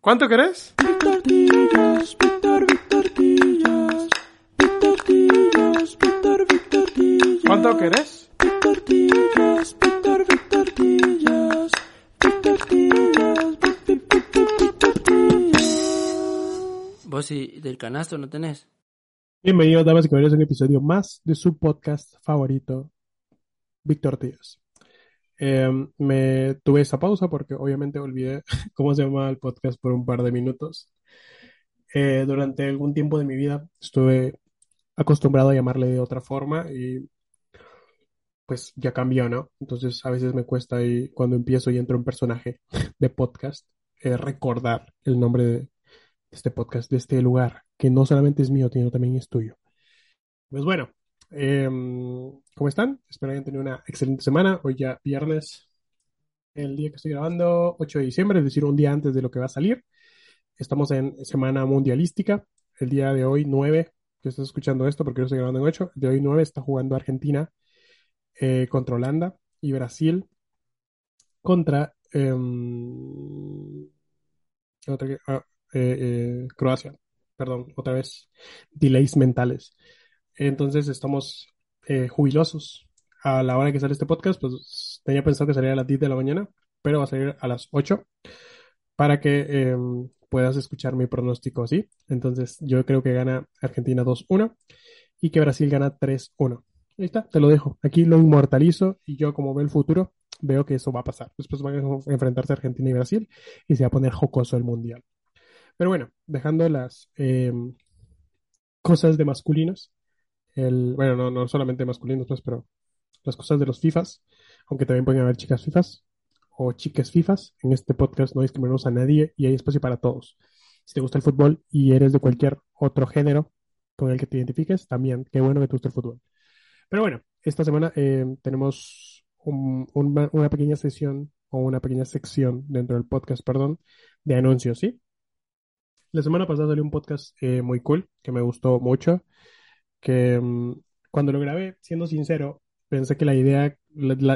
¿Cuánto querés? Tortillas, Víctor, Tortillas. Tortillas, Víctor, Tortillas. ¿Cuánto querés? Tortillas, Víctor, Tortillas. Tortillas, tortillas. Vos y del canasto no tenés. Bienvenidos, damas y caballeros, a un episodio más de su podcast favorito, Víctor Tíos. Eh, me tuve esa pausa porque obviamente olvidé cómo se llamaba el podcast por un par de minutos. Eh, durante algún tiempo de mi vida estuve acostumbrado a llamarle de otra forma y pues ya cambió, ¿no? Entonces a veces me cuesta ahí cuando empiezo y entro en personaje de podcast eh, recordar el nombre de este podcast, de este lugar, que no solamente es mío, sino también es tuyo. Pues bueno, em, ¿cómo están? Espero hayan tenido una excelente semana. Hoy ya viernes, el día que estoy grabando, 8 de diciembre, es decir, un día antes de lo que va a salir. Estamos en semana mundialística. El día de hoy, 9, que estás escuchando esto porque yo estoy grabando en 8, el de hoy 9 está jugando Argentina eh, contra Holanda y Brasil contra em, ah, eh, eh, Croacia. Perdón, otra vez, delays mentales. Entonces estamos eh, jubilosos. A la hora que sale este podcast, pues tenía pensado que saliera a las 10 de la mañana, pero va a salir a las 8 para que eh, puedas escuchar mi pronóstico así. Entonces yo creo que gana Argentina 2-1 y que Brasil gana 3-1. Ahí está, te lo dejo. Aquí lo inmortalizo y yo como veo el futuro, veo que eso va a pasar. Después van a enfrentarse Argentina y Brasil y se va a poner jocoso el mundial. Pero bueno, dejando las eh, cosas de masculinos, bueno, no, no solamente masculinos, pues, pero las cosas de los FIFAs, aunque también pueden haber chicas FIFAs o chicas FIFAs. En este podcast no discriminamos a nadie y hay espacio para todos. Si te gusta el fútbol y eres de cualquier otro género con el que te identifiques, también, qué bueno que te guste el fútbol. Pero bueno, esta semana eh, tenemos un- un- una pequeña sesión o una pequeña sección dentro del podcast, perdón, de anuncios, ¿sí? La semana pasada salió un podcast eh, muy cool, que me gustó mucho, que mm, cuando lo grabé, siendo sincero, pensé que la idea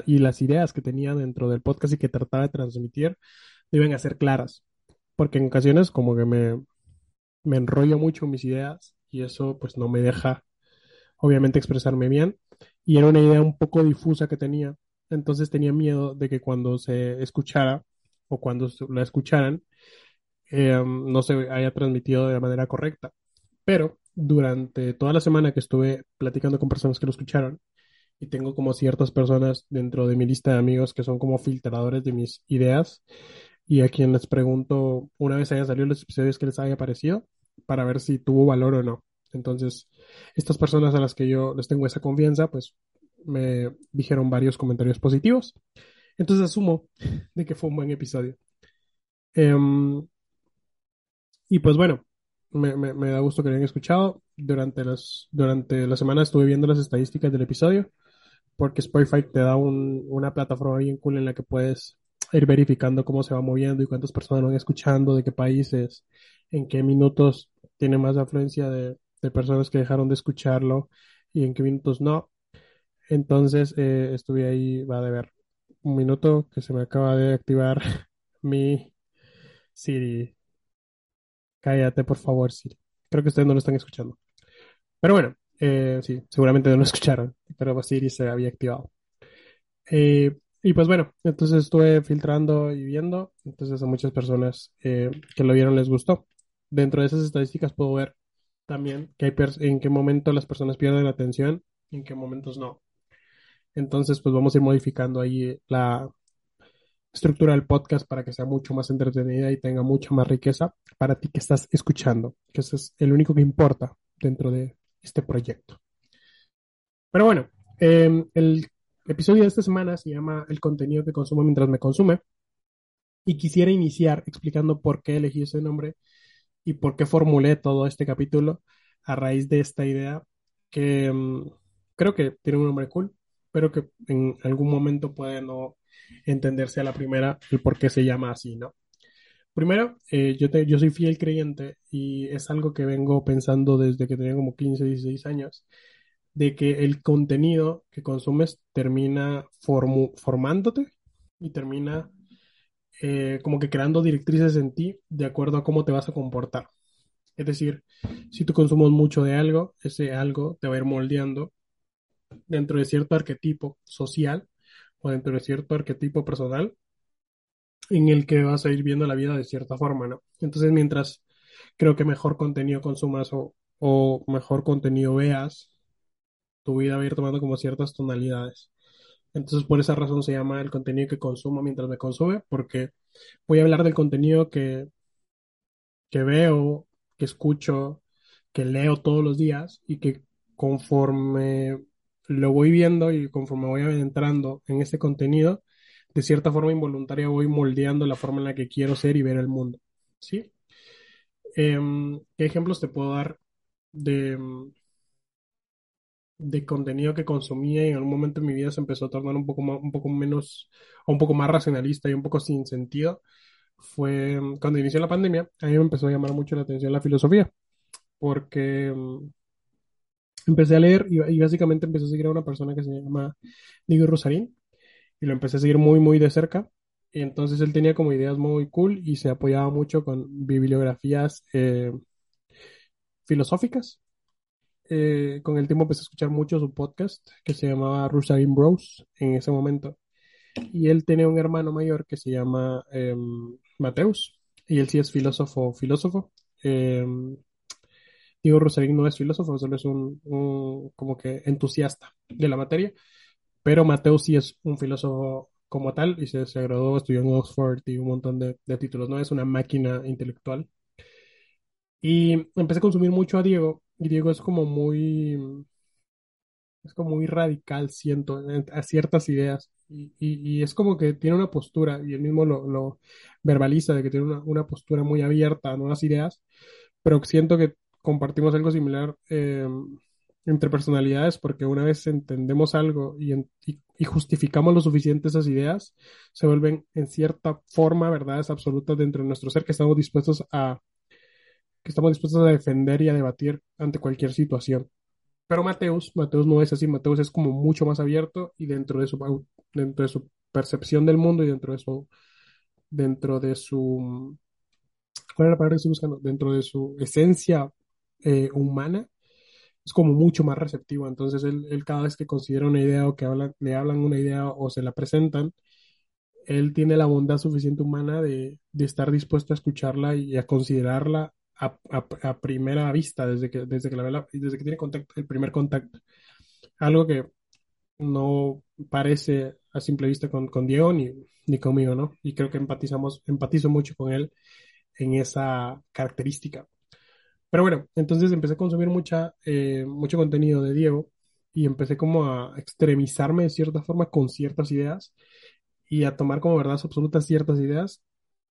y las ideas que tenía dentro del podcast y que trataba de transmitir iban a ser claras, porque en ocasiones como que me, me enrollo mucho mis ideas y eso pues no me deja obviamente expresarme bien y era una idea un poco difusa que tenía, entonces tenía miedo de que cuando se escuchara o cuando la escucharan eh, no se haya transmitido de la manera correcta. Pero durante toda la semana que estuve platicando con personas que lo escucharon, y tengo como ciertas personas dentro de mi lista de amigos que son como filtradores de mis ideas, y a quien les pregunto una vez hayan salido los episodios que les haya parecido, para ver si tuvo valor o no. Entonces, estas personas a las que yo les tengo esa confianza, pues me dijeron varios comentarios positivos. Entonces asumo de que fue un buen episodio. Em, y pues bueno, me, me- me da gusto que lo hayan escuchado. Durante las, durante la semana estuve viendo las estadísticas del episodio, porque Spotify te da un- una plataforma bien cool en la que puedes ir verificando cómo se va moviendo y cuántas personas van escuchando, de qué países, en qué minutos tiene más afluencia de, de personas que dejaron de escucharlo y en qué minutos no. Entonces eh, estuve ahí, va a ver un minuto que se me acaba de activar mi Siri. Cállate, por favor, Siri. Creo que ustedes no lo están escuchando. Pero bueno, eh, sí, seguramente no lo escucharon, pero Siri se había activado. Eh, y pues bueno, entonces estuve filtrando y viendo, entonces a muchas personas eh, que lo vieron les gustó. Dentro de esas estadísticas puedo ver también que hay en qué momento las personas pierden la atención y en qué momentos no. Entonces, pues vamos a ir modificando ahí la estructura del podcast para que sea mucho más entretenida y tenga mucha más riqueza para ti que estás escuchando, que ese es el único que importa dentro de este proyecto. Pero bueno, eh, el episodio de esta semana se llama El contenido que consumo mientras me consume y quisiera iniciar explicando por qué elegí ese nombre y por qué formulé todo este capítulo a raíz de esta idea que mm, creo que tiene un nombre cool, pero que en algún momento puede no entenderse a la primera el por qué se llama así, ¿no? Primero, eh, yo, te- yo soy fiel creyente y es algo que vengo pensando desde que tenía como 15, 16 años, de que el contenido que consumes termina formu- formándote y termina eh, como que creando directrices en ti de acuerdo a cómo te vas a comportar. Es decir, si tú consumes mucho de algo, ese algo te va a ir moldeando dentro de cierto arquetipo social o dentro de cierto arquetipo personal en el que vas a ir viendo la vida de cierta forma, ¿no? Entonces, mientras creo que mejor contenido consumas o, o mejor contenido veas, tu vida va a ir tomando como ciertas tonalidades. Entonces, por esa razón se llama el contenido que consumo mientras me consume, porque voy a hablar del contenido que, que veo, que escucho, que leo todos los días y que conforme lo voy viendo y conforme voy entrando en ese contenido, de cierta forma involuntaria voy moldeando la forma en la que quiero ser y ver el mundo. ¿Sí? Em, ¿qué ejemplos te puedo dar de, de contenido que consumía y en algún momento en mi vida se empezó a tornar un poco más, un poco menos, un poco más racionalista y un poco sin sentido? Fue em, cuando inició la pandemia, a mí me empezó a llamar mucho la atención la filosofía, porque em, empecé a leer y, y básicamente empecé a seguir a una persona que se llama Diego Rosarín y lo empecé a seguir muy, muy de cerca. Y entonces él tenía como ideas muy cool y se apoyaba mucho con bibliografías eh, filosóficas. Eh, con el tiempo empecé a escuchar mucho su podcast que se llamaba Rosarín Bros en ese momento. Y él tenía un hermano mayor que se llama eh, Mateus y él sí es filósofo, filósofo. Diego Rosarín no es filósofo, solo es un, un como que entusiasta de la materia pero Mateo sí es un filósofo como tal y se, se graduó, estudió en Oxford y un montón de, de títulos, ¿no? Es una máquina intelectual. Y empecé a consumir mucho a Diego y Diego es como muy, es como muy radical, siento, en- a ciertas ideas. Y, y- y es como que tiene una postura, y él mismo lo, lo verbaliza, de que tiene una, una postura muy abierta a nuevas ideas, pero siento que compartimos algo similar eh, entre personalidades, porque una vez entendemos algo y, justificamos lo suficiente esas ideas, se vuelven en cierta forma verdades absolutas dentro de nuestro ser que estamos dispuestos a, que estamos dispuestos a defender y a debatir ante cualquier situación. Pero Mateus, Mateus no es así, Mateus es como mucho más abierto y dentro de su, dentro de su percepción del mundo y dentro de su, dentro de su, ¿cuál es la palabra que estoy buscando? Dentro de su esencia eh, humana, es como mucho más receptivo. Entonces él, cada vez que considera una idea o que le hablan una idea o se la presentan, él tiene la bondad suficiente humana de, de estar dispuesto a escucharla y a considerarla a, a- primera vista, desde que, desde que la la- desde que tiene contacto, el primer contacto. Algo que no parece a simple vista con, con Diego ni, ni conmigo, ¿no? Y creo que empatizamos, empatizo mucho con él en esa característica. Pero bueno, entonces empecé a consumir mucha, eh, mucho contenido de Diego y empecé como a extremizarme de cierta forma con ciertas ideas y a tomar como verdades absolutas ciertas ideas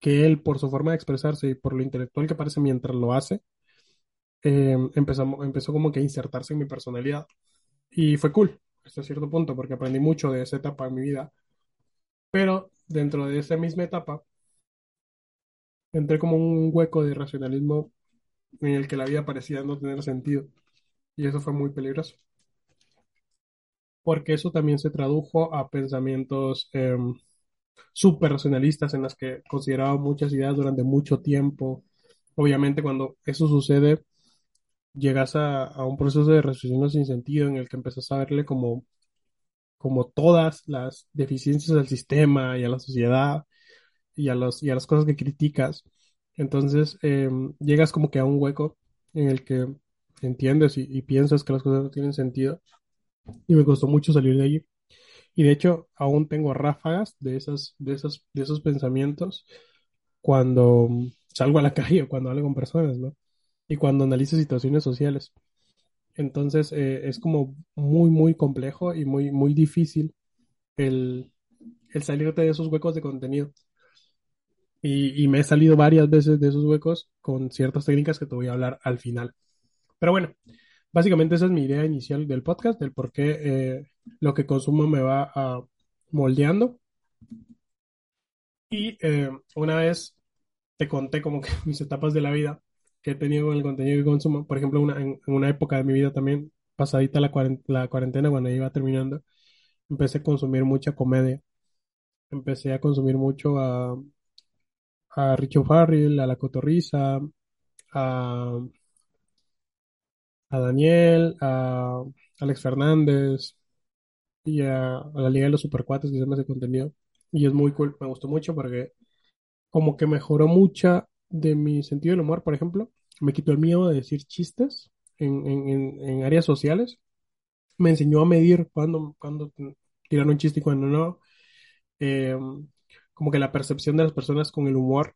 que él, por su forma de expresarse y por lo intelectual que parece mientras lo hace, eh, empezó, empezó como que a insertarse en mi personalidad. Y fue cool hasta cierto punto porque aprendí mucho de esa etapa de mi vida. Pero dentro de esa misma etapa entré como en un hueco de racionalismo en el que la vida parecía no tener sentido. Y eso fue muy peligroso. Porque eso también se tradujo a pensamientos eh, racionalistas en las que consideraba muchas ideas durante mucho tiempo. Obviamente cuando eso sucede, llegas a, a un proceso de raciocinio sin sentido en el que empiezas a verle como, como todas las deficiencias del sistema y a la sociedad y a los, y a las cosas que criticas. Entonces eh, llegas como que a un hueco en el que entiendes y, piensas que las cosas no tienen sentido. Y me costó mucho salir de allí. Y de hecho, aún tengo ráfagas de esas, de esos, de esos pensamientos cuando salgo a la calle o cuando hablo con personas, ¿no? Y cuando analizo situaciones sociales. Entonces, eh, es como muy, muy complejo y muy, muy difícil el, el salirte de esos huecos de contenido. Y, me he salido varias veces de esos huecos con ciertas técnicas que te voy a hablar al final. Pero bueno, básicamente esa es mi idea inicial del podcast, del por qué eh, lo que consumo me va a moldeando. Y eh, una vez te conté como que mis etapas de la vida que he tenido con el contenido que consumo. Por ejemplo, una, en, una época de mi vida también, pasadita la, cuaren- la cuarentena, cuando iba terminando, empecé a consumir mucha comedia. Empecé a consumir mucho a, a Richo Farrell, a La Cotorrisa, a, a Daniel, a Alex Fernández y a, a la Liga de los Supercuates que se ese contenido. Y es muy cool, me gustó mucho porque como que mejoró mucha de mi sentido del humor, por ejemplo. Me quitó el miedo de decir chistes en, en, en, áreas sociales. Me enseñó a medir cuándo, cuándo tirar un chiste y cuándo no. Eh, como que la percepción de las personas con el humor,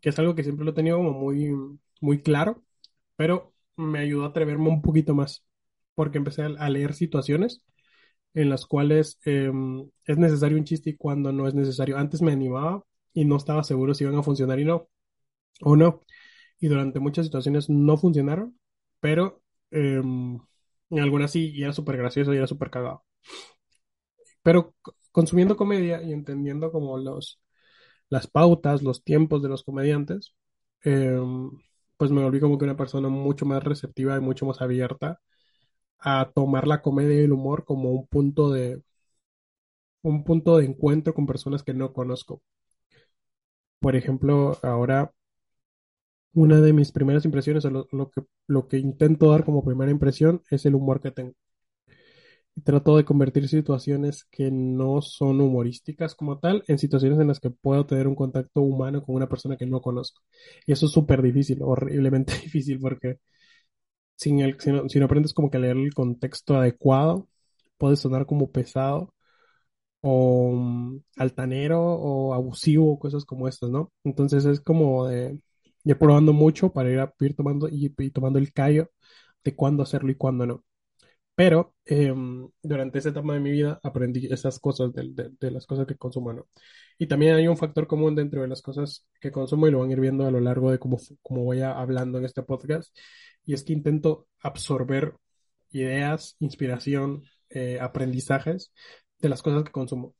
que es algo que siempre lo he tenido como muy, muy claro, pero me ayudó a atreverme un poquito más, porque empecé a, leer situaciones en las cuales eh, es necesario un chiste y cuando no es necesario. Antes me animaba y no estaba seguro si iban a funcionar y no, o no. Y durante muchas situaciones no funcionaron, pero eh, en algunas sí, y era súper gracioso y era súper cagado. Pero consumiendo comedia y entendiendo como los, las pautas, los tiempos de los comediantes, eh, pues me volví como que una persona mucho más receptiva y mucho más abierta a tomar la comedia y el humor como un punto de, un punto de encuentro con personas que no conozco. Por ejemplo, ahora una de mis primeras impresiones, o lo que, lo que intento dar como primera impresión, es el humor que tengo. Trato de convertir situaciones que no son humorísticas como tal en situaciones en las que puedo tener un contacto humano con una persona que no conozco. Y eso es súper difícil, horriblemente difícil, porque sin el, si no, si no aprendes como que a leer el contexto adecuado, puede sonar como pesado o mm, altanero o abusivo, cosas como estas, ¿no? Entonces es como de ir probando mucho para ir, a- ir tomando y tomando el callo de cuándo hacerlo y cuándo no. Pero em, durante esa etapa de mi vida aprendí esas cosas de, las cosas que consumo. Y también hay un factor común dentro de las cosas que consumo y lo van a ir viendo a lo largo de cómo, cómo voy hablando en este podcast. Y es que intento absorber ideas, inspiración, eh, aprendizajes de las cosas que consumo,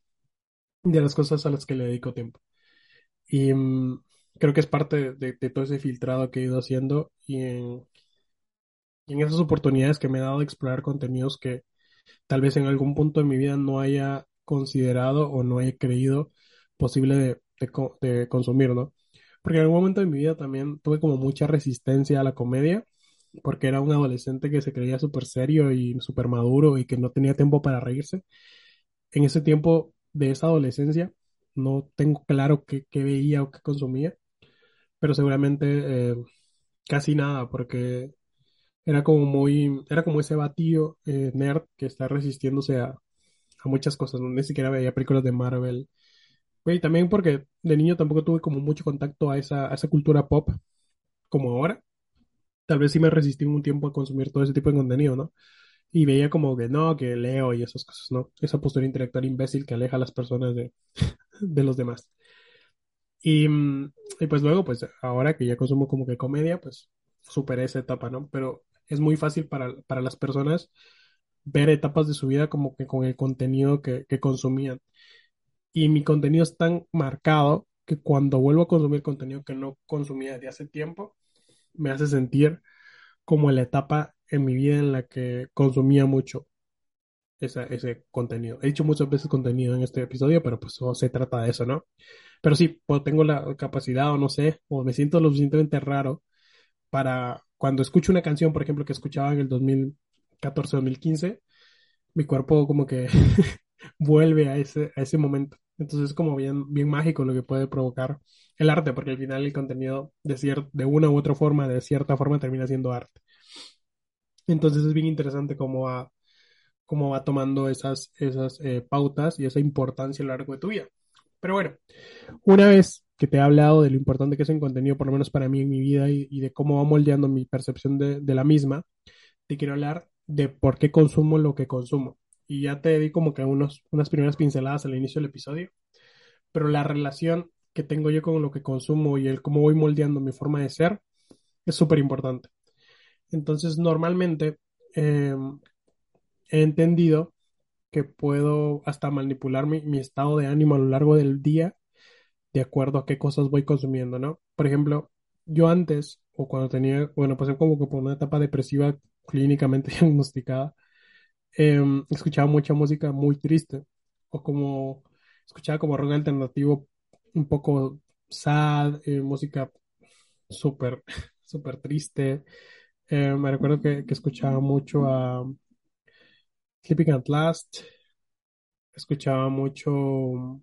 de las cosas a las que le dedico tiempo. Y mm, creo que es parte de, todo ese filtrado que he ido haciendo y en, y en esas oportunidades que me he dado de explorar contenidos que tal vez en algún punto de mi vida no haya considerado o no haya creído posible de, de de consumir, ¿no? Porque en algún momento de mi vida también tuve como mucha resistencia a la comedia, porque era un adolescente que se creía súper serio y súper maduro y que no tenía tiempo para reírse. En ese tiempo de esa adolescencia no tengo claro qué, qué veía o qué consumía, pero seguramente eh, casi nada, porque era como muy, era como ese batido eh, nerd que está resistiéndose a, a muchas cosas, ¿no? Ni siquiera veía películas de Marvel. Y también porque de niño tampoco tuve como mucho contacto a esa, a esa cultura pop como ahora. Tal vez sí me resistí un tiempo a consumir todo ese tipo de contenido, ¿no? Y veía como que no, que leo y esas cosas, ¿no? Esa postura intelectual imbécil que aleja a las personas de, de los demás. Y, y pues luego, pues ahora que ya consumo como que comedia, pues superé esa etapa, ¿no? Pero es muy fácil para, para las personas ver etapas de su vida como que con el contenido que, que consumían. Y mi contenido es tan marcado que cuando vuelvo a consumir contenido que no consumía desde hace tiempo, me hace sentir como la etapa en mi vida en la que consumía mucho ese contenido. He dicho muchas veces contenido en este episodio, pero pues se trata de eso, ¿no? Pero sí, pues tengo la capacidad o no sé, o me siento lo suficientemente raro para cuando escucho una canción, por ejemplo, que escuchaba en el 2014-2015, mi cuerpo como que vuelve a ese, a ese momento. Entonces es como bien, bien mágico lo que puede provocar el arte, porque al final el contenido de, cier- de una u otra forma, de cierta forma, termina siendo arte. Entonces es bien interesante cómo va, cómo va tomando esas, esas eh, pautas y esa importancia a lo largo de tu vida. Pero bueno, una vez que te he hablado de lo importante que es el contenido, por lo menos para mí en mi vida, y, de cómo va moldeando mi percepción de, la misma, te quiero hablar de por qué consumo lo que consumo. Y ya te di como que unas primeras pinceladas al inicio del episodio, pero la relación que tengo yo con lo que consumo y el cómo voy moldeando mi forma de ser es súper importante. Entonces, normalmente eh, he entendido que puedo hasta manipular mi, estado de ánimo a lo largo del día de acuerdo a qué cosas voy consumiendo, ¿no? Por ejemplo, yo antes, o cuando tenía, bueno, pasé como que por una etapa depresiva clínicamente diagnosticada, em, escuchaba mucha música muy triste, o como escuchaba como rock alternativo un poco sad, eh, música súper, súper triste. Eh, me recuerdo que escuchaba mucho a Sleeping at Last, escuchaba mucho,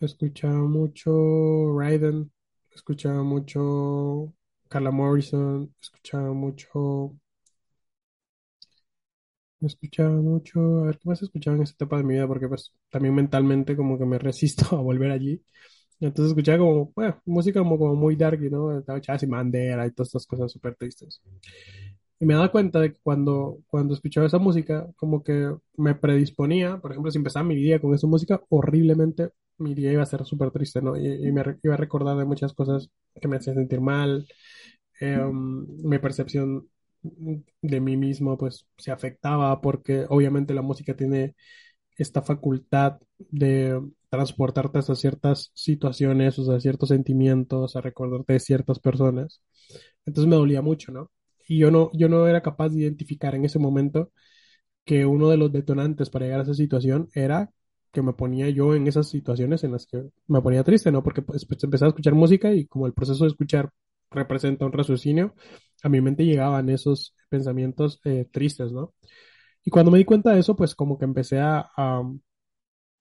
escuchaba mucho Raiden, escuchaba mucho Carla Morrison, escuchaba mucho, escuchaba mucho, a ver qué más escuchaba en esa etapa de mi vida, porque pues también mentalmente como que me resisto a volver allí. Entonces escuchaba como, bueno, música como, como muy dark, ¿no? Estaba Chas y Mandela y todas estas cosas súper tristes. Y me daba cuenta de que cuando, cuando escuchaba esa música, como que me predisponía, por ejemplo, si empezaba mi día con esa música, horriblemente mi día iba a ser súper triste, ¿no? Y, y me iba a recordar de muchas cosas que me hacían sentir mal, eh, mi percepción de mí mismo, pues, se afectaba porque obviamente la música tiene esta facultad de transportarte hasta ciertas situaciones, o sea, ciertos sentimientos, a recordarte de ciertas personas. Entonces me dolía mucho, ¿no? Y yo no, yo no era capaz de identificar en ese momento que uno de los detonantes para llegar a esa situación era que me ponía yo en esas situaciones en las que me ponía triste, ¿no? Porque pues, pues, empezaba a escuchar música y como el proceso de escuchar representa un raciocinio, a mi mente llegaban esos pensamientos eh, tristes, ¿no? Y cuando me di cuenta de eso, pues como que empecé a, a-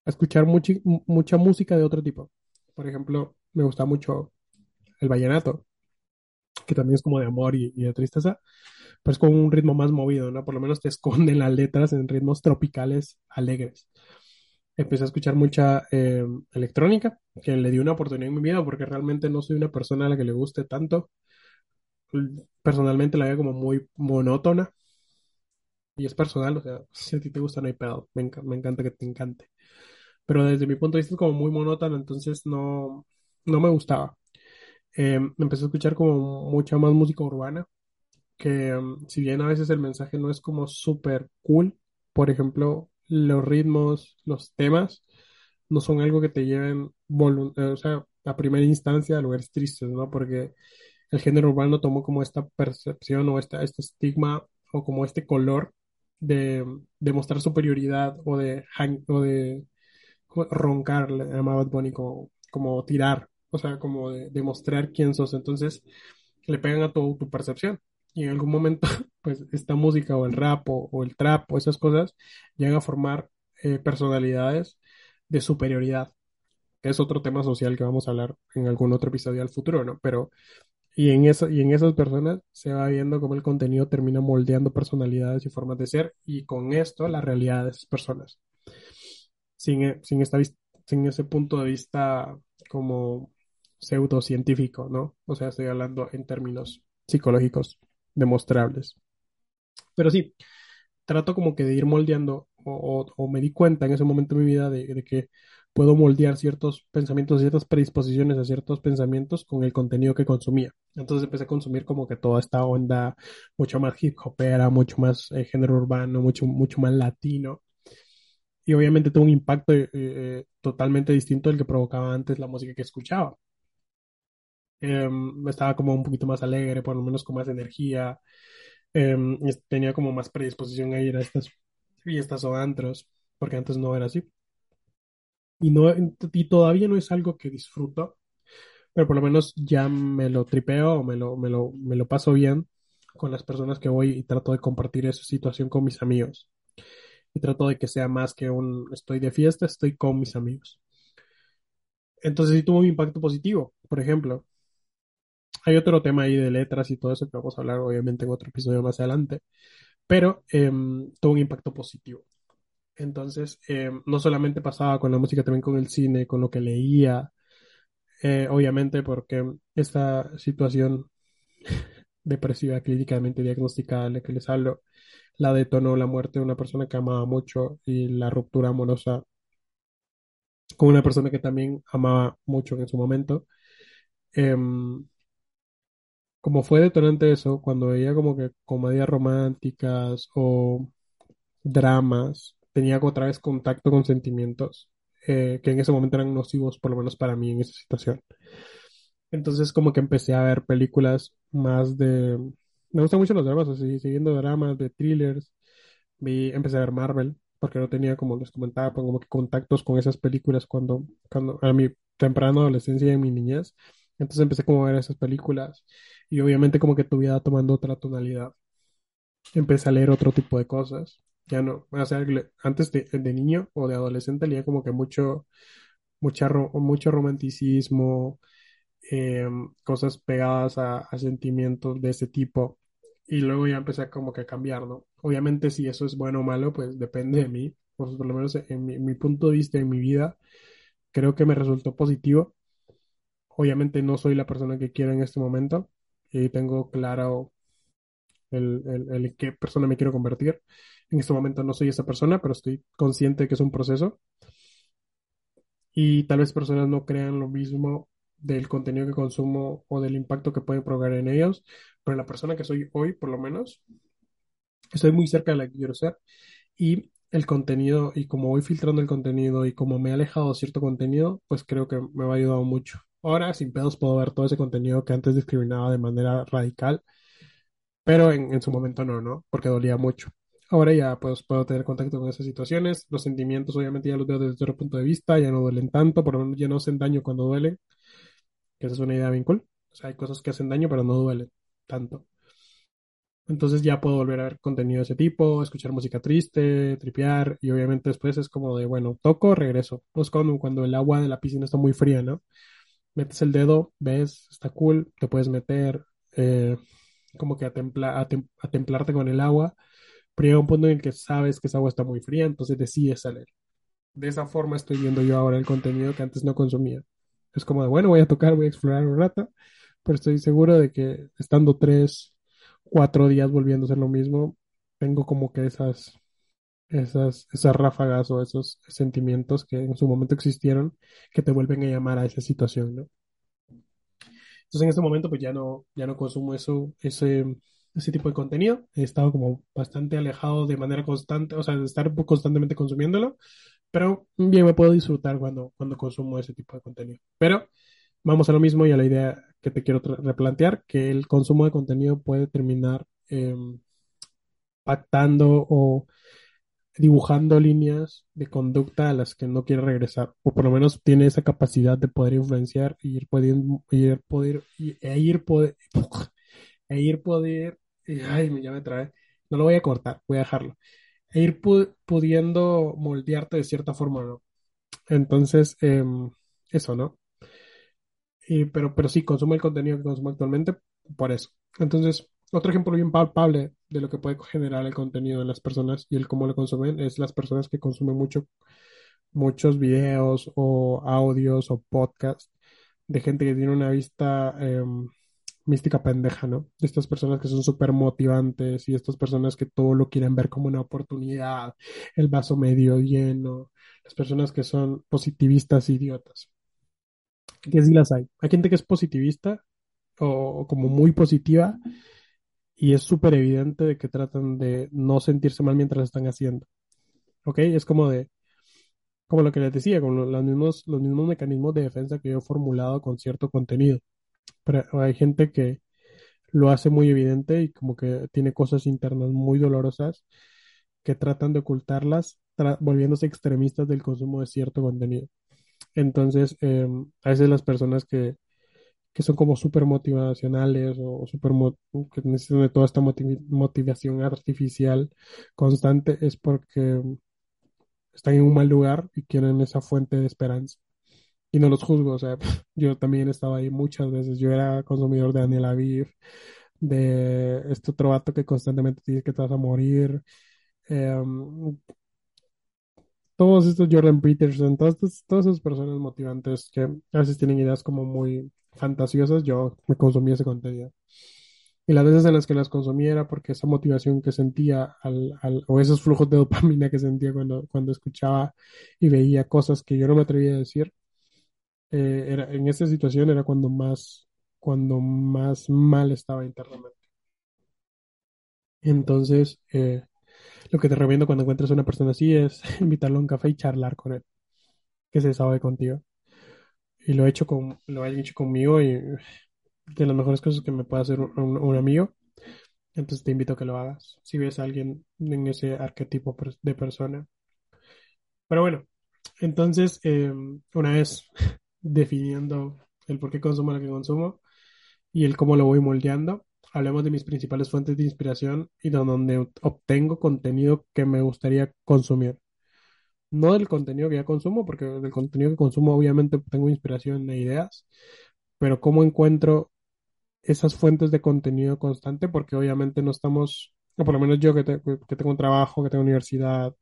escuchar mucha música de otro tipo. Por ejemplo, me gusta mucho el vallenato, que también es como de amor y, y de tristeza, pero es con un ritmo más movido, ¿no? Por lo menos te esconden las letras en ritmos tropicales alegres. Empecé a escuchar mucha eh, electrónica, que le di una oportunidad en mi vida porque realmente no soy una persona a la que le guste tanto. Personalmente la veo como muy monótona y es personal, o sea, si a ti te gusta no hay pedo, me, enca- me encanta que te encante. Pero desde mi punto de vista es como muy monótona, entonces no, no me gustaba. Eh, empecé a escuchar como mucha más música urbana que um, si bien a veces el mensaje no es como súper cool, por ejemplo, los ritmos, los temas, no son algo que te lleven, eh, o sea, a primera instancia a lugares tristes, ¿no? Porque el género urbano tomó como esta percepción o esta, este estigma o como este color de, de mostrar superioridad o de, o de roncar, le llamaba como, como tirar, o sea, como de demostrar quién sos. Entonces, le pegan a tu, tu percepción. Y en algún momento, pues, esta música o el rap o, o el trap o esas cosas llegan a formar eh, personalidades de superioridad, que es otro tema social que vamos a hablar en algún otro episodio al futuro, ¿no? Pero, y en eso, y en esas personas se va viendo cómo el contenido termina moldeando personalidades y formas de ser, y con esto la realidad de esas personas sin, e- sin, esta, sin ese punto de vista como pseudocientífico, ¿no? O sea, estoy hablando en términos psicológicos demostrables. Pero sí, trato como que de ir moldeando o, me di cuenta en ese momento de mi vida de, de que puedo moldear ciertos pensamientos, ciertas predisposiciones a ciertos pensamientos con el contenido que consumía. Entonces empecé a consumir como que toda esta onda mucho más hip hopera, mucho más eh, género urbano, mucho, mucho más latino y obviamente tuvo un impacto eh, eh, totalmente distinto del que provocaba antes la música que escuchaba. Em, estaba como un poquito más alegre, por lo menos con más energía, em, tenía como más predisposición a ir a estas fiestas o antros, porque antes no era así. Y, no, y todavía no es algo que disfruto, pero por lo menos ya me lo tripeo o me lo, me lo, me lo paso bien con las personas que voy y trato de compartir esa situación con mis amigos. Y trato de que sea más que un estoy de fiesta, estoy con mis amigos. Entonces sí tuvo un impacto positivo. Por ejemplo, hay otro tema ahí de letras y todo eso que vamos a hablar obviamente en otro episodio más adelante, pero em, tuvo un impacto positivo. Entonces, em, no solamente pasaba con la música, también con el cine, con lo que leía, eh, obviamente porque esta situación depresiva clínicamente diagnosticada de la que les hablo, la detonó la muerte de una persona que amaba mucho y la ruptura amorosa con una persona que también amaba mucho en su momento. Em, como fue detonante eso, cuando veía como que comedias románticas o dramas, tenía otra vez contacto con sentimientos eh, que en ese momento eran nocivos, por lo menos para mí en esa situación. Entonces como que empecé a ver películas más de... Me gustan mucho los dramas, así, siguiendo dramas, de thrillers. Vi, empecé a ver Marvel, porque no tenía, como les comentaba, pues, como que contactos con esas películas cuando, cuando a mi temprana adolescencia y en mi niñez. Entonces empecé como a ver esas películas y obviamente como que tu vida tomando otra tonalidad. Empecé a leer otro tipo de cosas. Ya no, o sea, antes de, de niño o de adolescente leía como que mucho, mucha, mucho romanticismo, eh, cosas pegadas a, sentimientos de ese tipo. Y luego ya empecé como que a cambiar, ¿no? Obviamente si eso es bueno o malo, pues depende de mí. Por lo menos en mi punto de vista, en mi vida, creo que me resultó positivo. Obviamente no soy la persona que quiero en este momento y tengo claro el, el, qué persona me quiero convertir. En este momento no soy esa persona, pero estoy consciente que es un proceso y tal vez personas no crean lo mismo del contenido que consumo o del impacto que puede provocar en ellos, pero la persona que soy hoy, por lo menos, estoy muy cerca de la que quiero ser y el contenido y como voy filtrando el contenido y como me he alejado de cierto contenido, pues creo que me ha ayudado mucho. Ahora, sin pedos, puedo ver todo ese contenido que antes discriminaba de manera radical pero en, en su momento no, ¿no? Porque dolía mucho. Ahora ya pues puedo tener contacto con esas situaciones, los sentimientos obviamente ya los veo desde otro punto de vista, ya no duelen tanto, por lo menos ya no hacen daño cuando duelen, que esa es una idea bien cool. O sea, hay cosas que hacen daño pero no duelen tanto. Entonces ya puedo volver a ver contenido de ese tipo, escuchar música triste, tripear y obviamente después es como de, bueno, toco, regreso. No es como cuando el agua de la piscina está muy fría, ¿no? Metes el dedo, ves, está cool, te puedes meter, eh, como que a, templa- a, tem- a templarte con el agua, pero llega un punto en el que sabes que esa agua está muy fría, entonces decides salir. De esa forma estoy viendo yo ahora el contenido que antes no consumía. Es como de, bueno, voy a tocar, voy a explorar un rato, pero estoy seguro de que estando tres, cuatro días volviendo a hacer lo mismo, tengo como que esas, esas, esas ráfagas o esos sentimientos que en su momento existieron que te vuelven a llamar a esa situación, ¿no? Entonces en este momento pues ya no, ya no consumo eso, ese, ese tipo de contenido. He estado como bastante alejado de manera constante, o sea, de estar constantemente consumiéndolo, pero bien me puedo disfrutar cuando, cuando consumo ese tipo de contenido. Pero vamos a lo mismo y a la idea que te quiero replantear, que el consumo de contenido puede terminar em, pactando o dibujando líneas de conducta a las que no quiere regresar, o por lo menos tiene esa capacidad de poder influenciar y ir pudiendo, ir poder, e ir poder, e ir poder, y- ay, ya me trae, no lo voy a cortar, voy a dejarlo, e ir pu- pudiendo moldearte de cierta forma, ¿no? Entonces, em, eso, ¿no? Pero, pero sí, consumo el contenido que consumo actualmente por eso. Entonces, otro ejemplo bien palpable de lo que puede generar el contenido en las personas y el cómo lo consumen es las personas que consumen mucho, muchos videos o audios o podcasts de gente que tiene una vista em, mística pendeja, ¿no? De estas personas que son súper motivantes y estas personas que todo lo quieren ver como una oportunidad, el vaso medio lleno, las personas que son positivistas idiotas que sí las hay. Hay gente que es positivista o como muy positiva y es súper evidente de que tratan de no sentirse mal mientras lo están haciendo. ¿Ok? Es como de, como lo que les decía, con lo- los mismos, los mismos mecanismos de defensa que yo he formulado con cierto contenido. Pero hay gente que lo hace muy evidente y como que tiene cosas internas muy dolorosas que tratan de ocultarlas, tra- volviéndose extremistas del consumo de cierto contenido. Entonces, eh, a veces las personas que que son como súper motivacionales o súper mo- que necesitan de toda esta motiv- motivación artificial constante es porque están en un mal lugar y quieren esa fuente de esperanza. Y no los juzgo, o sea, yo también estaba ahí muchas veces. Yo era consumidor de Daniel Aviv, de este otro vato que constantemente te dice que te vas a morir. em, todos estos Jordan Peterson, todas, todas esas personas motivantes que a veces tienen ideas como muy fantasiosas, yo me consumía ese contenido. Y las veces en las que las consumía era porque esa motivación que sentía al, al- o esos flujos de dopamina que sentía cuando, cuando escuchaba y veía cosas que yo no me atrevía a decir, eh, era, en esta situación era cuando más, cuando más mal estaba internamente. Entonces, eh, lo que te recomiendo cuando encuentres a una persona así es invitarlo a un café y charlar con él, que se sabe contigo. Y lo he hecho con, lo he hecho conmigo y de las mejores cosas que me puede hacer un, un- amigo. Entonces te invito a que lo hagas. Si ves a alguien en ese arquetipo de persona. Pero bueno, entonces, eh, una vez definiendo el por qué consumo lo que consumo y el cómo lo voy moldeando. Hablemos de mis principales fuentes de inspiración y de donde obtengo contenido que me gustaría consumir. No del contenido que ya consumo, porque del contenido que consumo obviamente tengo inspiración e ideas, pero cómo encuentro esas fuentes de contenido constante, porque obviamente no estamos, o por lo menos yo que, que tengo un trabajo, que tengo universidad,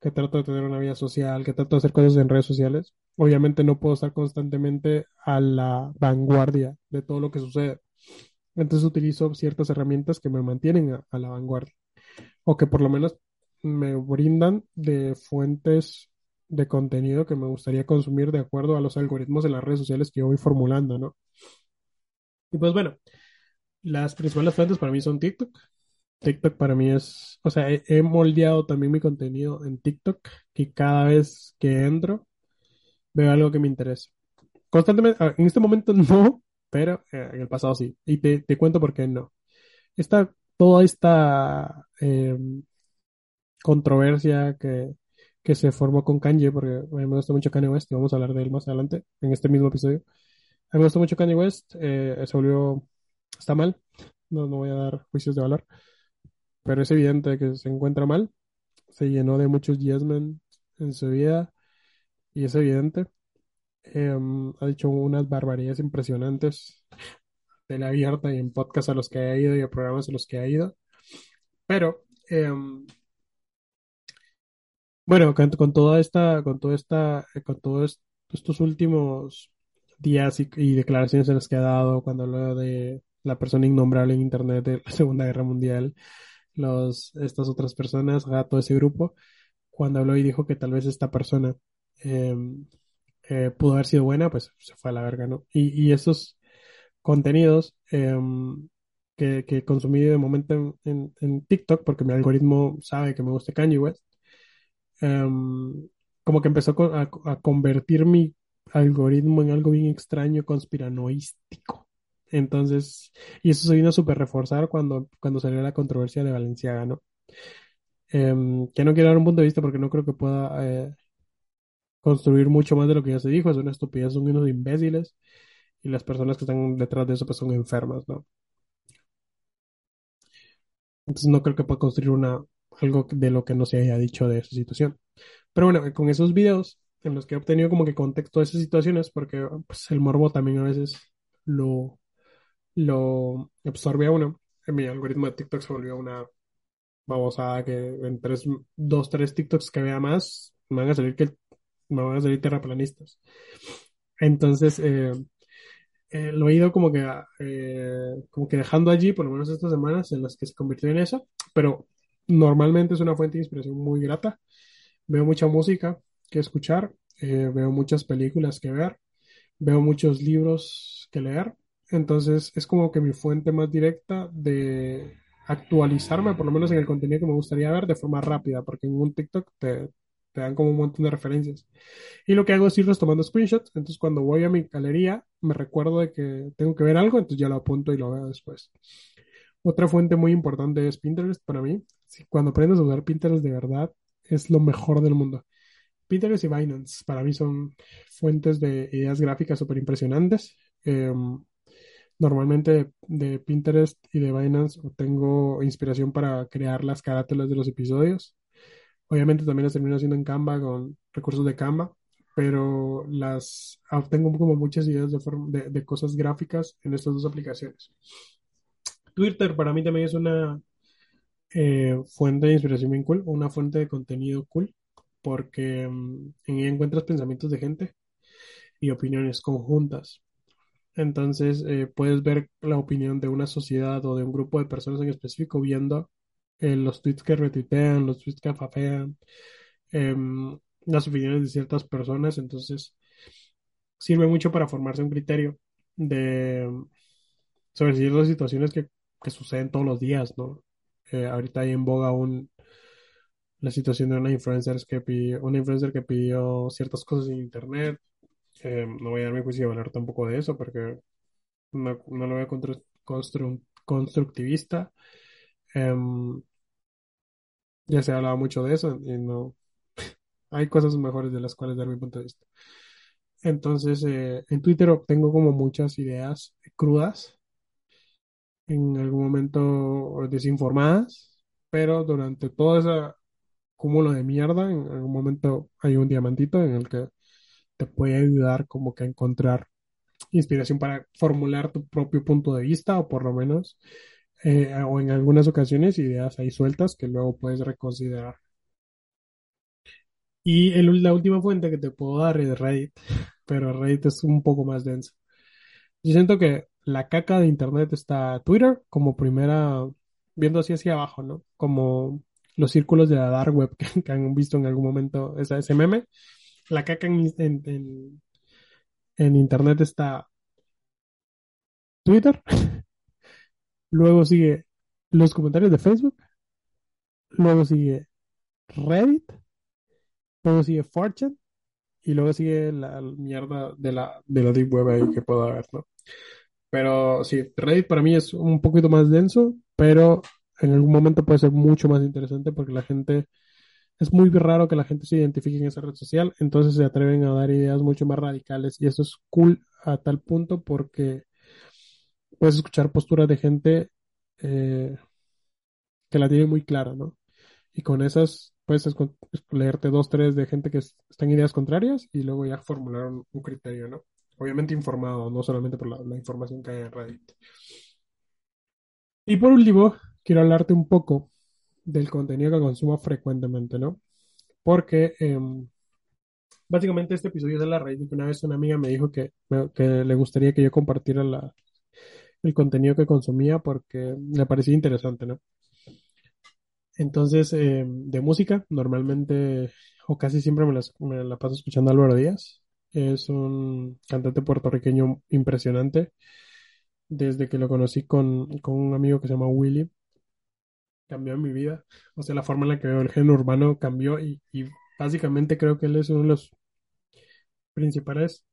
que trato de tener una vida social, que trato de hacer cosas en redes sociales, obviamente no puedo estar constantemente a la vanguardia de todo lo que sucede. Entonces utilizo ciertas herramientas que me mantienen a, la vanguardia, o que por lo menos me brindan de fuentes de contenido que me gustaría consumir de acuerdo a los algoritmos de las redes sociales que yo voy formulando, ¿no? Y pues bueno, las principales fuentes para mí son TikTok. TikTok para mí es, o sea, he, moldeado también mi contenido en TikTok, que cada vez que entro veo algo que me interesa. Constantemente, en este momento no, pero eh, en el pasado sí. Y te, te cuento por qué no. Esta, toda esta eh, controversia que, que se formó con Kanye, porque a mí me gusta mucho Kanye West, y vamos a hablar de él más adelante, en este mismo episodio. A mí me gusta mucho Kanye West, eh, se volvió, está mal, no, no voy a dar juicios de valor, pero es evidente que se encuentra mal, se llenó de muchos yes men en su vida, y es evidente. Em, ha dicho unas barbaridades impresionantes de la abierta y en podcast a los que ha ido y a programas a los que ha ido. Pero, em, bueno, con, con toda esta, con toda esta, eh, con todos estos últimos días y, y declaraciones en las que ha dado cuando habló de la persona innombrable en Internet de la Segunda Guerra Mundial, los, estas otras personas, todo ese grupo, cuando habló y dijo que tal vez esta persona em, eh, pudo haber sido buena, pues se fue a la verga, ¿no? Y, y esos contenidos em, que, que consumí de momento en, en- en TikTok, porque mi algoritmo sabe que me gusta Kanye West, em, como que empezó a, a convertir mi algoritmo en algo bien extraño, conspiranoístico. Entonces, y eso se vino a super reforzar cuando, cuando salió la controversia de Valenciaga, ¿no? Em, que no quiero dar un punto de vista porque no creo que pueda eh, construir mucho más de lo que ya se dijo, es una estupidez, son unos imbéciles y las personas que están detrás de eso pues son enfermas, ¿no? Entonces no creo que pueda construir una, algo de lo que no se haya dicho de esa situación. Pero bueno, con esos videos en los que he obtenido como que contexto de esas situaciones, porque pues, el morbo también a veces lo, lo absorbe a uno. En mi algoritmo de TikTok se volvió una babosada que en tres, dos, tres TikToks que vea más, me van a salir que me van a salir terraplanistas. Entonces, eh, eh, lo he ido como que, eh, como que dejando allí, por lo menos estas semanas en las que se convirtió en eso, pero normalmente es una fuente de inspiración muy grata. Veo mucha música que escuchar, eh, veo muchas películas que ver, veo muchos libros que leer, entonces es como que mi fuente más directa de actualizarme, por lo menos en el contenido que me gustaría ver de forma rápida, porque en un TikTok te, te dan como un montón de referencias. Y lo que hago es irlos tomando screenshots. Entonces, cuando voy a mi galería, me recuerdo de que tengo que ver algo, entonces ya lo apunto y lo veo después. Otra fuente muy importante es Pinterest para mí. Cuando aprendes a usar Pinterest de verdad, es lo mejor del mundo. Pinterest y Binance para mí son fuentes de ideas gráficas súper impresionantes. Eh, normalmente de, de Pinterest y de Binance obtengo inspiración para crear las carátulas de los episodios. Obviamente también las termino haciendo en Canva con recursos de Canva, pero las obtengo como muchas ideas de, de, de cosas gráficas en estas dos aplicaciones. Twitter para mí también es una eh, fuente de inspiración bien cool, una fuente de contenido cool, porque mm, en ella encuentras pensamientos de gente y opiniones conjuntas. Entonces eh, puedes ver la opinión de una sociedad o de un grupo de personas en específico viendo eh, los tweets que retuitean, los tweets que afafean, em, las opiniones de ciertas personas. Entonces sirve mucho para formarse un criterio de sobre ciertas situaciones que, suceden todos los días, ¿no? Eh, ahorita hay en boga un, la situación de una influencer que pidió, una influencer que pidió ciertas cosas en internet. Eh, no voy a dar mi juicio de valor tampoco de eso porque no, no lo veo constru- constru- constructivista. Em, ya se ha hablado mucho de eso y no hay cosas mejores de las cuales dar mi punto de vista. Entonces, eh, en Twitter obtengo como muchas ideas crudas, en algún momento desinformadas, pero durante todo ese cúmulo de mierda, en algún momento hay un diamantito en el que te puede ayudar como que a encontrar inspiración para formular tu propio punto de vista o por lo menos, eh, o en algunas ocasiones, ideas ahí sueltas que luego puedes reconsiderar. Y el- la última fuente que te puedo dar es Reddit, pero Reddit es un poco más denso. Yo siento que la caca de Internet está Twitter como primera, viendo así hacia abajo, ¿no? Como los círculos de la dark web que, que han visto en algún momento esa, ese meme. La caca en, en, Internet está Twitter, luego sigue los comentarios de Facebook, luego sigue Reddit, luego sigue 4chan y luego sigue la mierda de la, de la deep web ahí que puedo haber, ¿no? Pero sí, Reddit para mí es un poquito más denso, pero en algún momento puede ser mucho más interesante porque la gente, es muy raro que la gente se identifique en esa red social, entonces se atreven a dar ideas mucho más radicales y eso es cool a tal punto porque puedes escuchar posturas de gente eh, que la tiene muy clara, ¿no? Y con esas puedes leerte dos, tres de gente que es- están en ideas contrarias y luego ya formular un, criterio, ¿no? Obviamente informado, no solamente por la, información que hay en Reddit. Y por último, quiero hablarte un poco del contenido que consumo frecuentemente, ¿no? Porque em, básicamente este episodio es de la raíz de que una vez una amiga me dijo que le gustaría que yo compartiera la, el contenido que consumía porque le parecía interesante, ¿no? Entonces, em, de música, normalmente o casi siempre me, las- me la paso escuchando a Álvaro Díaz. Es un cantante puertorriqueño impresionante. Desde que lo conocí con, con un amigo que se llama Willy, cambió mi vida. O sea, la forma en la que veo el género urbano cambió y, y básicamente creo que él es uno de los principales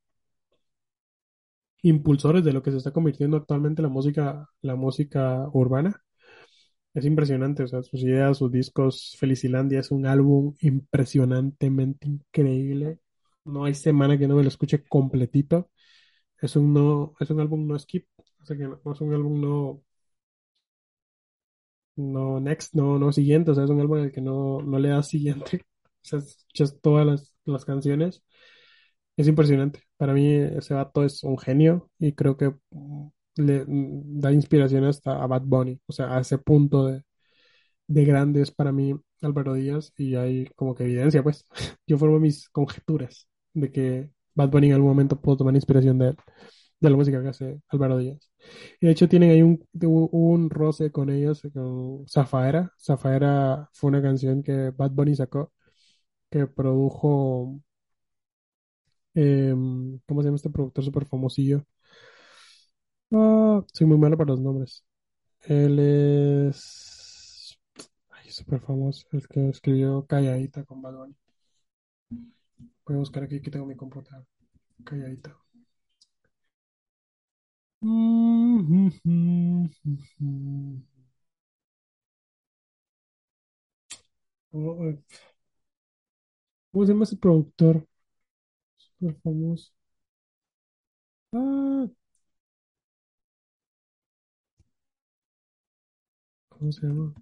impulsores de lo que se está convirtiendo actualmente la música, la música urbana. Es impresionante, o sea, sus ideas, sus discos, Felicilandia es un álbum impresionantemente increíble. No hay semana que no me lo escuche completito. Es un no, es un álbum no skip, o sea que no, es un álbum no, no next, no, no siguiente, o sea, es un álbum en el que no, no le das siguiente. O sea, escuchas todas las, las canciones. Es impresionante. Para mí ese vato es un genio y creo que mm, le mm, da inspiración hasta a Bad Bunny. O sea, a ese punto de, de grande es para mí Álvaro Díaz y hay como que evidencia, pues. Yo formo mis conjeturas de que Bad Bunny en algún momento pudo tomar inspiración de de la música que hace Álvaro Díaz. Y de hecho tienen ahí un, un roce con ellos, con Zafaera. Zafaera fue una canción que Bad Bunny sacó, que produjo, em, ¿cómo se llama este productor súper famosillo? Ah, soy muy malo para los nombres. Él es... Ay, súper famoso, el que escribió Calladita con Bad Bunny. Voy a buscar aquí, que tengo mi computadora. Calladita. ¿Cómo, eh, cómo se llama ese productor? Súper famoso. Ah, ¿cómo se llama?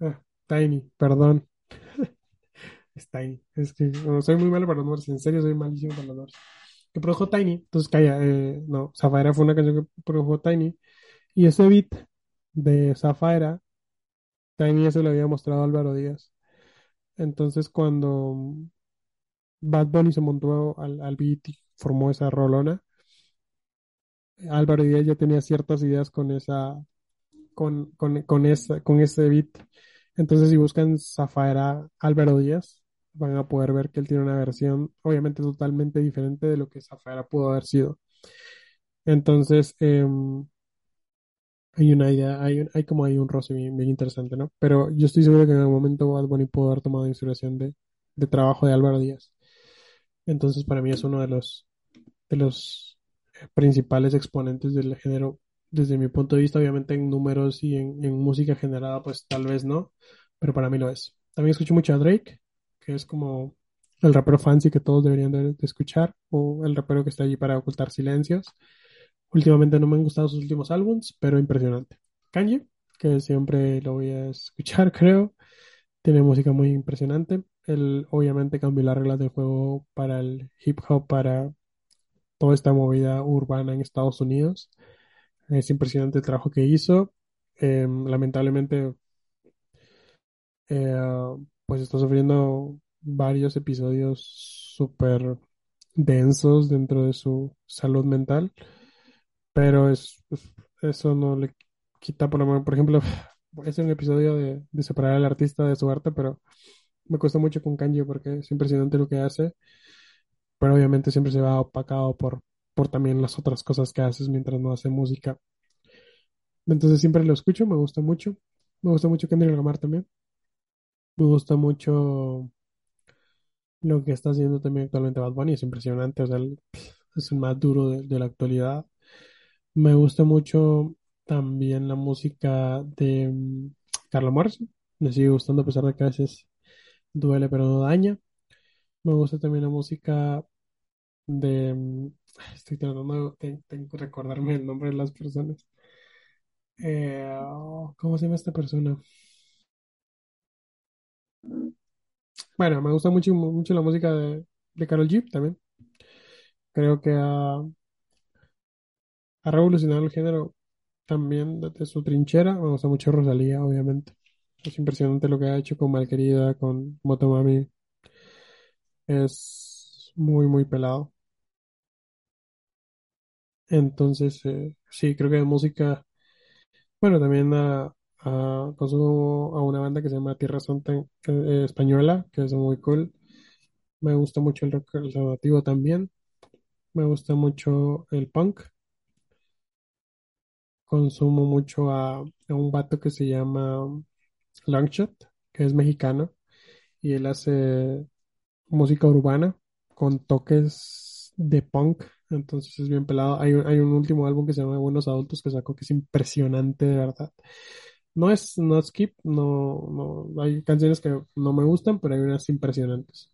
Ah, Tiny, perdón. Es Tiny. Es que no, soy muy malo para los nombres. En serio, soy malísimo para los nombres. Que produjo Tiny. Entonces, calla. eh, no, Zafaera fue una canción que produjo Tiny. Y ese beat de Zafaera, Tiny ya se lo había mostrado a Álvaro Díaz. Entonces, cuando Bad Bunny se montó al, al beat y formó esa rolona, Álvaro Díaz ya tenía ciertas ideas con esa, con, con, con esa, con ese beat. Entonces, si buscan Zafaera Álvaro Díaz, van a poder ver que él tiene una versión, obviamente, totalmente diferente de lo que Zafaera pudo haber sido. Entonces, em, hay una idea, hay, un- hay como hay un roce bien, interesante, ¿no? Pero yo estoy seguro que en algún momento Bad Bunny pudo haber tomado inspiración de, de trabajo de Álvaro Díaz. Entonces, para mí es uno de los, de los principales exponentes del género, desde mi punto de vista, obviamente en números y en, en música generada, pues tal vez no, pero para mí lo es. También escucho mucho a Drake, que es como el rapero fancy que todos deberían de, escuchar, o el rapero que está allí para ocultar silencios. Últimamente no me han gustado sus últimos álbums, pero impresionante. Kanye, que siempre lo voy a escuchar, creo. Tiene música muy impresionante. Él obviamente cambió las reglas del juego para el hip hop, para toda esta movida urbana en Estados Unidos. Es impresionante el trabajo que hizo. Eh, lamentablemente, eh, pues está sufriendo varios episodios súper densos dentro de su salud mental, pero es, es- eso no le quita, por, lo menos- por ejemplo, es un episodio de, de separar al artista de su arte, pero me cuesta mucho con Kanye porque es impresionante lo que hace, pero obviamente siempre se va opacado por, por también las otras cosas que haces mientras no hace música. Entonces siempre lo escucho, me gusta mucho. Me gusta mucho Kendrick Lamar también. Me gusta mucho lo que está haciendo también actualmente Bad Bunny, es impresionante, o sea, es el más duro de, la actualidad. Me gusta mucho también la música de mm, Carla Morrison, me sigue gustando a pesar de que a veces duele pero no daña. Me gusta también la música de... mm, Estoy tratando de, de- de recordarme el nombre de las personas. Eh, oh, ¿cómo se llama esta persona? Bueno, me gusta mucho, mucho la música de, de Karol G también. Creo que ha, ha revolucionado el género también desde su trinchera. Me gusta mucho Rosalía, obviamente. Es impresionante lo que ha hecho con Malquerida, con Motomami. Es muy, muy pelado. Entonces, eh, sí, creo que de música, bueno, también consumo a una banda que se llama Tierra Santa que- eh, española, que es muy cool. Me gusta mucho el rock alternativo también. Me gusta mucho el punk. Consumo mucho a, a un vato que se llama Longshot, que es mexicano, y él hace música urbana con toques de punk, entonces es bien pelado. Hay, un- hay un último álbum que se llama Buenos Adultos que sacó que es impresionante, de verdad. No es, no skip, no, no, hay canciones que no me gustan, pero hay unas impresionantes.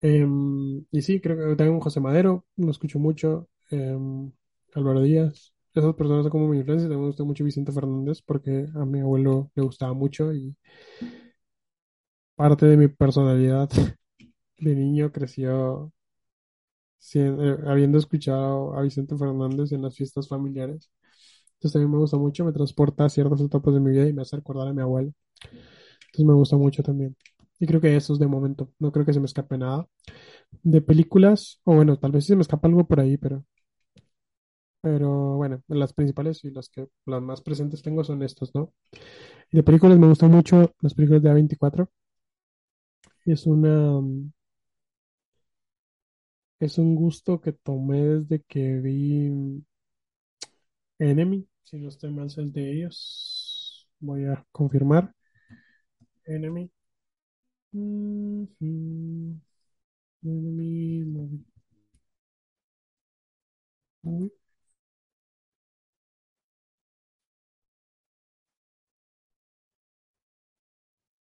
Em, y sí, creo que también José Madero, lo escucho mucho, em, Álvaro Díaz. Esas personas son como mi influencia. También me gusta mucho Vicente Fernández porque a mi abuelo le gustaba mucho y parte de mi personalidad de niño creció eh, habiendo escuchado a Vicente Fernández en las fiestas familiares. Entonces también me gusta mucho, me transporta a ciertas etapas de mi vida y me hace recordar a mi abuelo. Entonces me gusta mucho también. Y creo que eso es de momento. No creo que se me escape nada. De películas, o bueno, tal vez se me escapa algo por ahí, pero, pero bueno, las principales y las que las más presentes tengo son estos, ¿no? De películas me gustan mucho las películas de A24. Es una, mm, es un gusto que tomé desde que vi mm, Enemy, si no estoy mal, es de ellos. Voy a confirmar. Enemy. Mhm. Enemy movie.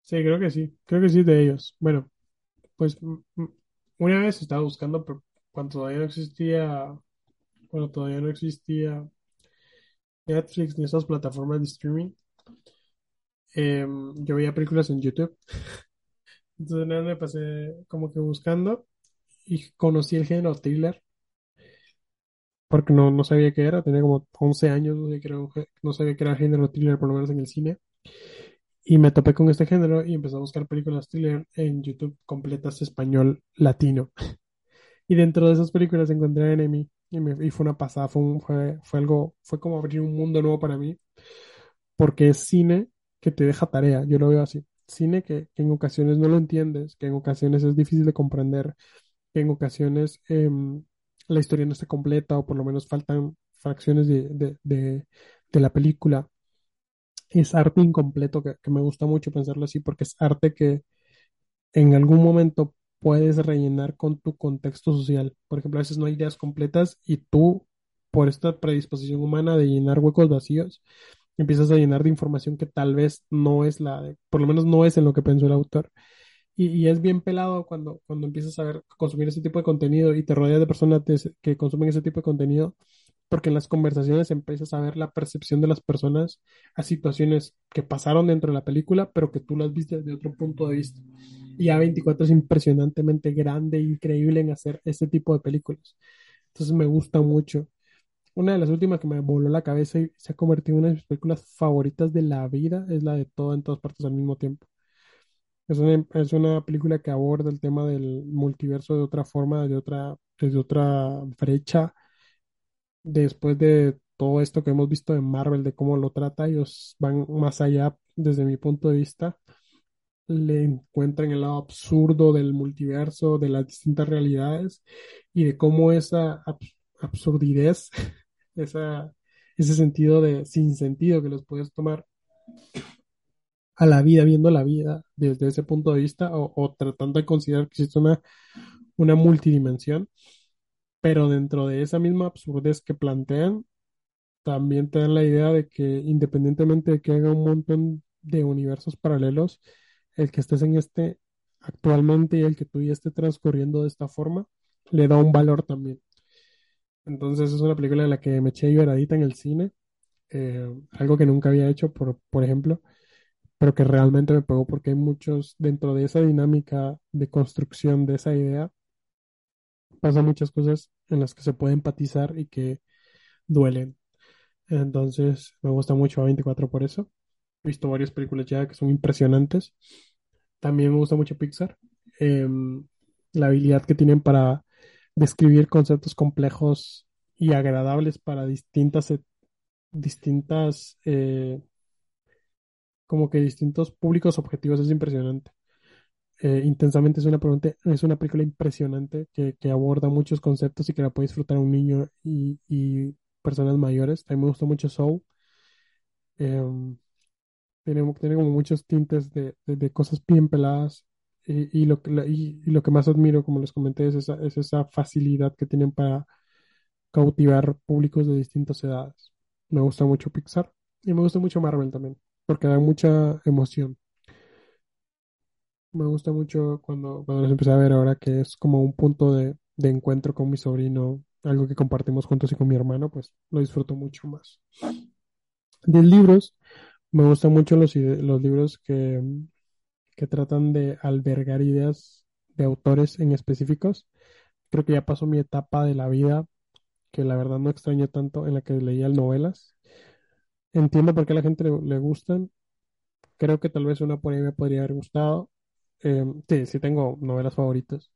Sí, creo que sí. Creo que sí de ellos. Bueno, pues una vez estaba buscando, pero cuando todavía no existía, cuando todavía no existía Netflix ni esas plataformas de streaming, em, yo veía películas en YouTube. Entonces una vez me pasé como que buscando y conocí el género thriller porque no, no sabía qué era, tenía como 11 años, no sabía que no sabía que era género thriller, por lo menos en el cine. Y me topé con este género y empecé a buscar películas thriller en YouTube completas español latino. Y dentro de esas películas encontré Enemy y, me, y fue una pasada, fue, fue, fue algo, fue como abrir un mundo nuevo para mí, porque es cine que te deja tarea, yo lo veo así. Cine que, que en ocasiones no lo entiendes, que en ocasiones es difícil de comprender, que en ocasiones em, la historia no está completa o por lo menos faltan fracciones de, de, de, de la película. Es arte incompleto que, que me gusta mucho pensarlo así porque es arte que en algún momento puedes rellenar con tu contexto social. Por ejemplo, a veces no hay ideas completas y tú, por esta predisposición humana de llenar huecos vacíos, empiezas a llenar de información que tal vez no es la, de- por lo menos no es en lo que pensó el autor. Y, y es bien pelado cuando, cuando empiezas a ver, consumir ese tipo de contenido y te rodeas de personas que consumen ese tipo de contenido, porque en las conversaciones empiezas a ver la percepción de las personas a situaciones que pasaron dentro de la película, pero que tú las viste desde otro punto de vista. Y A24 es impresionantemente grande e increíble en hacer este tipo de películas. Entonces me gusta mucho. Una de las últimas que me voló la cabeza y se ha convertido en una de mis películas favoritas de la vida es la de Todo en todas partes al mismo tiempo. Es una, es una película que aborda el tema del multiverso de otra forma, de otra, desde otra brecha, después de todo esto que hemos visto en Marvel, de cómo lo trata, ellos van más allá desde mi punto de vista, le encuentran el lado absurdo del multiverso, de las distintas realidades y de cómo esa abs- absurdidez, esa, ese sentido de sin sentido que los puedes tomar a la vida, viendo la vida desde ese punto de vista o, o tratando de considerar que existe una, una multidimensión, pero dentro de esa misma absurdez que plantean, también te dan la idea de que independientemente de que haya un montón de universos paralelos, el que estés en este actualmente y el que tú ya esté transcurriendo de esta forma, le da un valor también. Entonces es una película en la que me eché lloradita en el cine, eh, algo que nunca había hecho, por, por ejemplo, pero que realmente me pegó porque hay muchos, dentro de esa dinámica de construcción de esa idea, pasan muchas cosas en las que se puede empatizar y que duelen. Entonces me gusta mucho A24 por eso. He visto varias películas ya que son impresionantes. También me gusta mucho Pixar. Em, la habilidad que tienen para describir conceptos complejos y agradables para distintas, distintas, eh, como que distintos públicos objetivos es impresionante. Eh, Intensamente es una, pregunta- es una película impresionante que, que aborda muchos conceptos y que la puede disfrutar un niño y, y personas mayores. También me gustó mucho Soul. Em, tiene, como muchos tintes de, de- cosas bien peladas. Y, y lo que, y lo que más admiro, como les comenté, es esa, es esa facilidad que tienen para cautivar públicos de distintas edades. Me gusta mucho Pixar y me gusta mucho Marvel también, porque da mucha emoción. Me gusta mucho cuando, cuando los empecé a ver ahora que es como un punto de, de encuentro con mi sobrino, algo que compartimos juntos y con mi hermano, pues lo disfruto mucho más. De libros, me gustan mucho los, los libros que, que tratan de albergar ideas de autores en específicos. Creo que ya pasó mi etapa de la vida, que la verdad no extraño tanto, en la que leía novelas. Entiendo por qué a la gente le, le gustan. Creo que tal vez una por ahí me podría haber gustado. Em, sí, sí tengo novelas favoritas.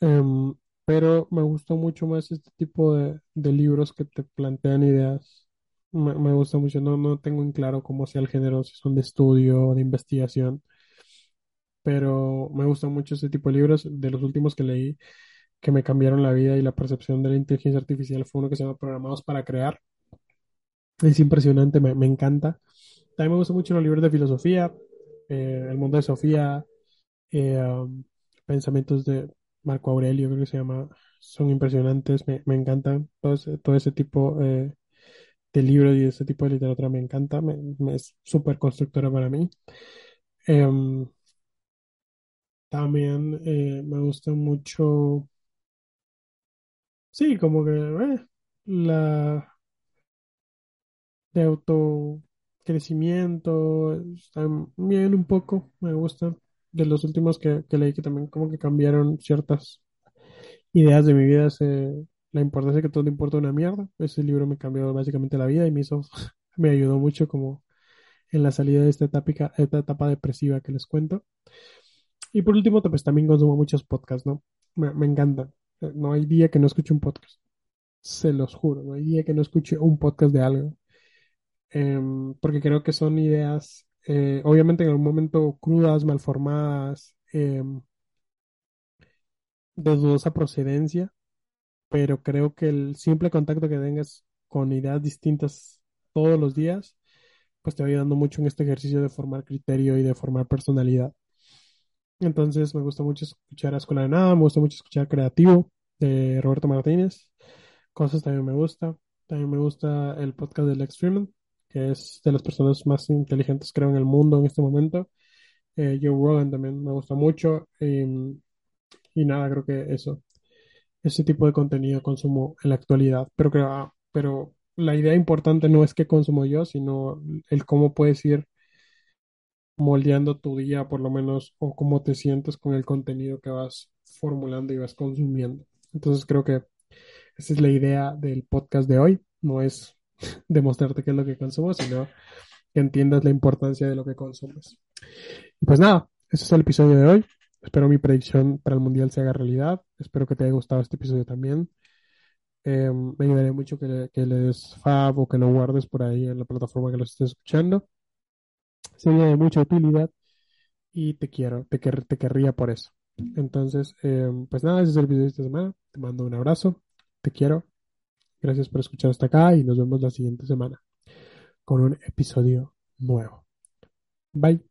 Em, pero me gustó mucho más este tipo de, de libros que te plantean ideas. Me, me gusta mucho, no, no tengo en claro cómo sea el género, si son de estudio o de investigación, pero me gustan mucho este tipo de libros. De los últimos que leí, que me cambiaron la vida y la percepción de la inteligencia artificial, fue uno que se llama Programados para Crear. Es impresionante, me, me encanta. También me gustan mucho los libros de filosofía, eh, El mundo de Sofía, eh, Pensamientos de Marco Aurelio, creo que se llama, son impresionantes, me, me encantan. Todo ese, todo ese tipo eh, de libros y ese tipo de literatura me encanta, me, es súper constructora para mí. Em, también eh, me gusta mucho, sí, como que la de autocrecimiento, también un poco, me gustan. De los últimos que, que leí que también como que cambiaron ciertas ideas de mi vida la importancia que todo le importa una mierda. Ese libro me cambió básicamente la vida y me hizo, me ayudó mucho como en la salida de esta etapa, esta etapa depresiva que les cuento. Y por último, pues también consumo muchos podcasts, ¿no? Me, encantan. No hay día que no escuche un podcast. Se los juro, no hay día que no escuche un podcast de algo. Em, porque creo que son ideas, eh, obviamente en algún momento crudas, malformadas, em, de dudosa procedencia, pero creo que el simple contacto que tengas con ideas distintas todos los días, pues te va ayudando mucho en este ejercicio de formar criterio y de formar personalidad. Entonces me gusta mucho escuchar a Escuela de Nada, me gusta mucho escuchar Creativo de Roberto Martínez, cosas también me gusta. También me gusta el podcast de Lex Fridman, que es de las personas más inteligentes creo en el mundo en este momento. Eh, Joe Rogan también me gusta mucho. y nada, creo que eso, ese tipo de contenido consumo en la actualidad. Pero, que, ah, pero la idea importante no es qué consumo yo, sino el cómo puedes ir moldeando tu día, por lo menos, o cómo te sientes con el contenido que vas formulando y vas consumiendo. Entonces creo que esa es la idea del podcast de hoy. No es demostrarte qué es lo que consumo, sino que entiendas la importancia de lo que consumes. Pues nada, ese es el episodio de hoy. Espero mi predicción para el mundial se haga realidad. Espero que te haya gustado este episodio también. Eh, me ayudaría mucho que le, que le des fab o que lo guardes por ahí en la plataforma que lo estés escuchando. Sería de mucha utilidad y te quiero, te, quer- te querría por eso. Entonces, eh, pues nada, ese es el video de esta semana. Te mando un abrazo, te quiero. Gracias por escuchar hasta acá y nos vemos la siguiente semana con un episodio nuevo. Bye.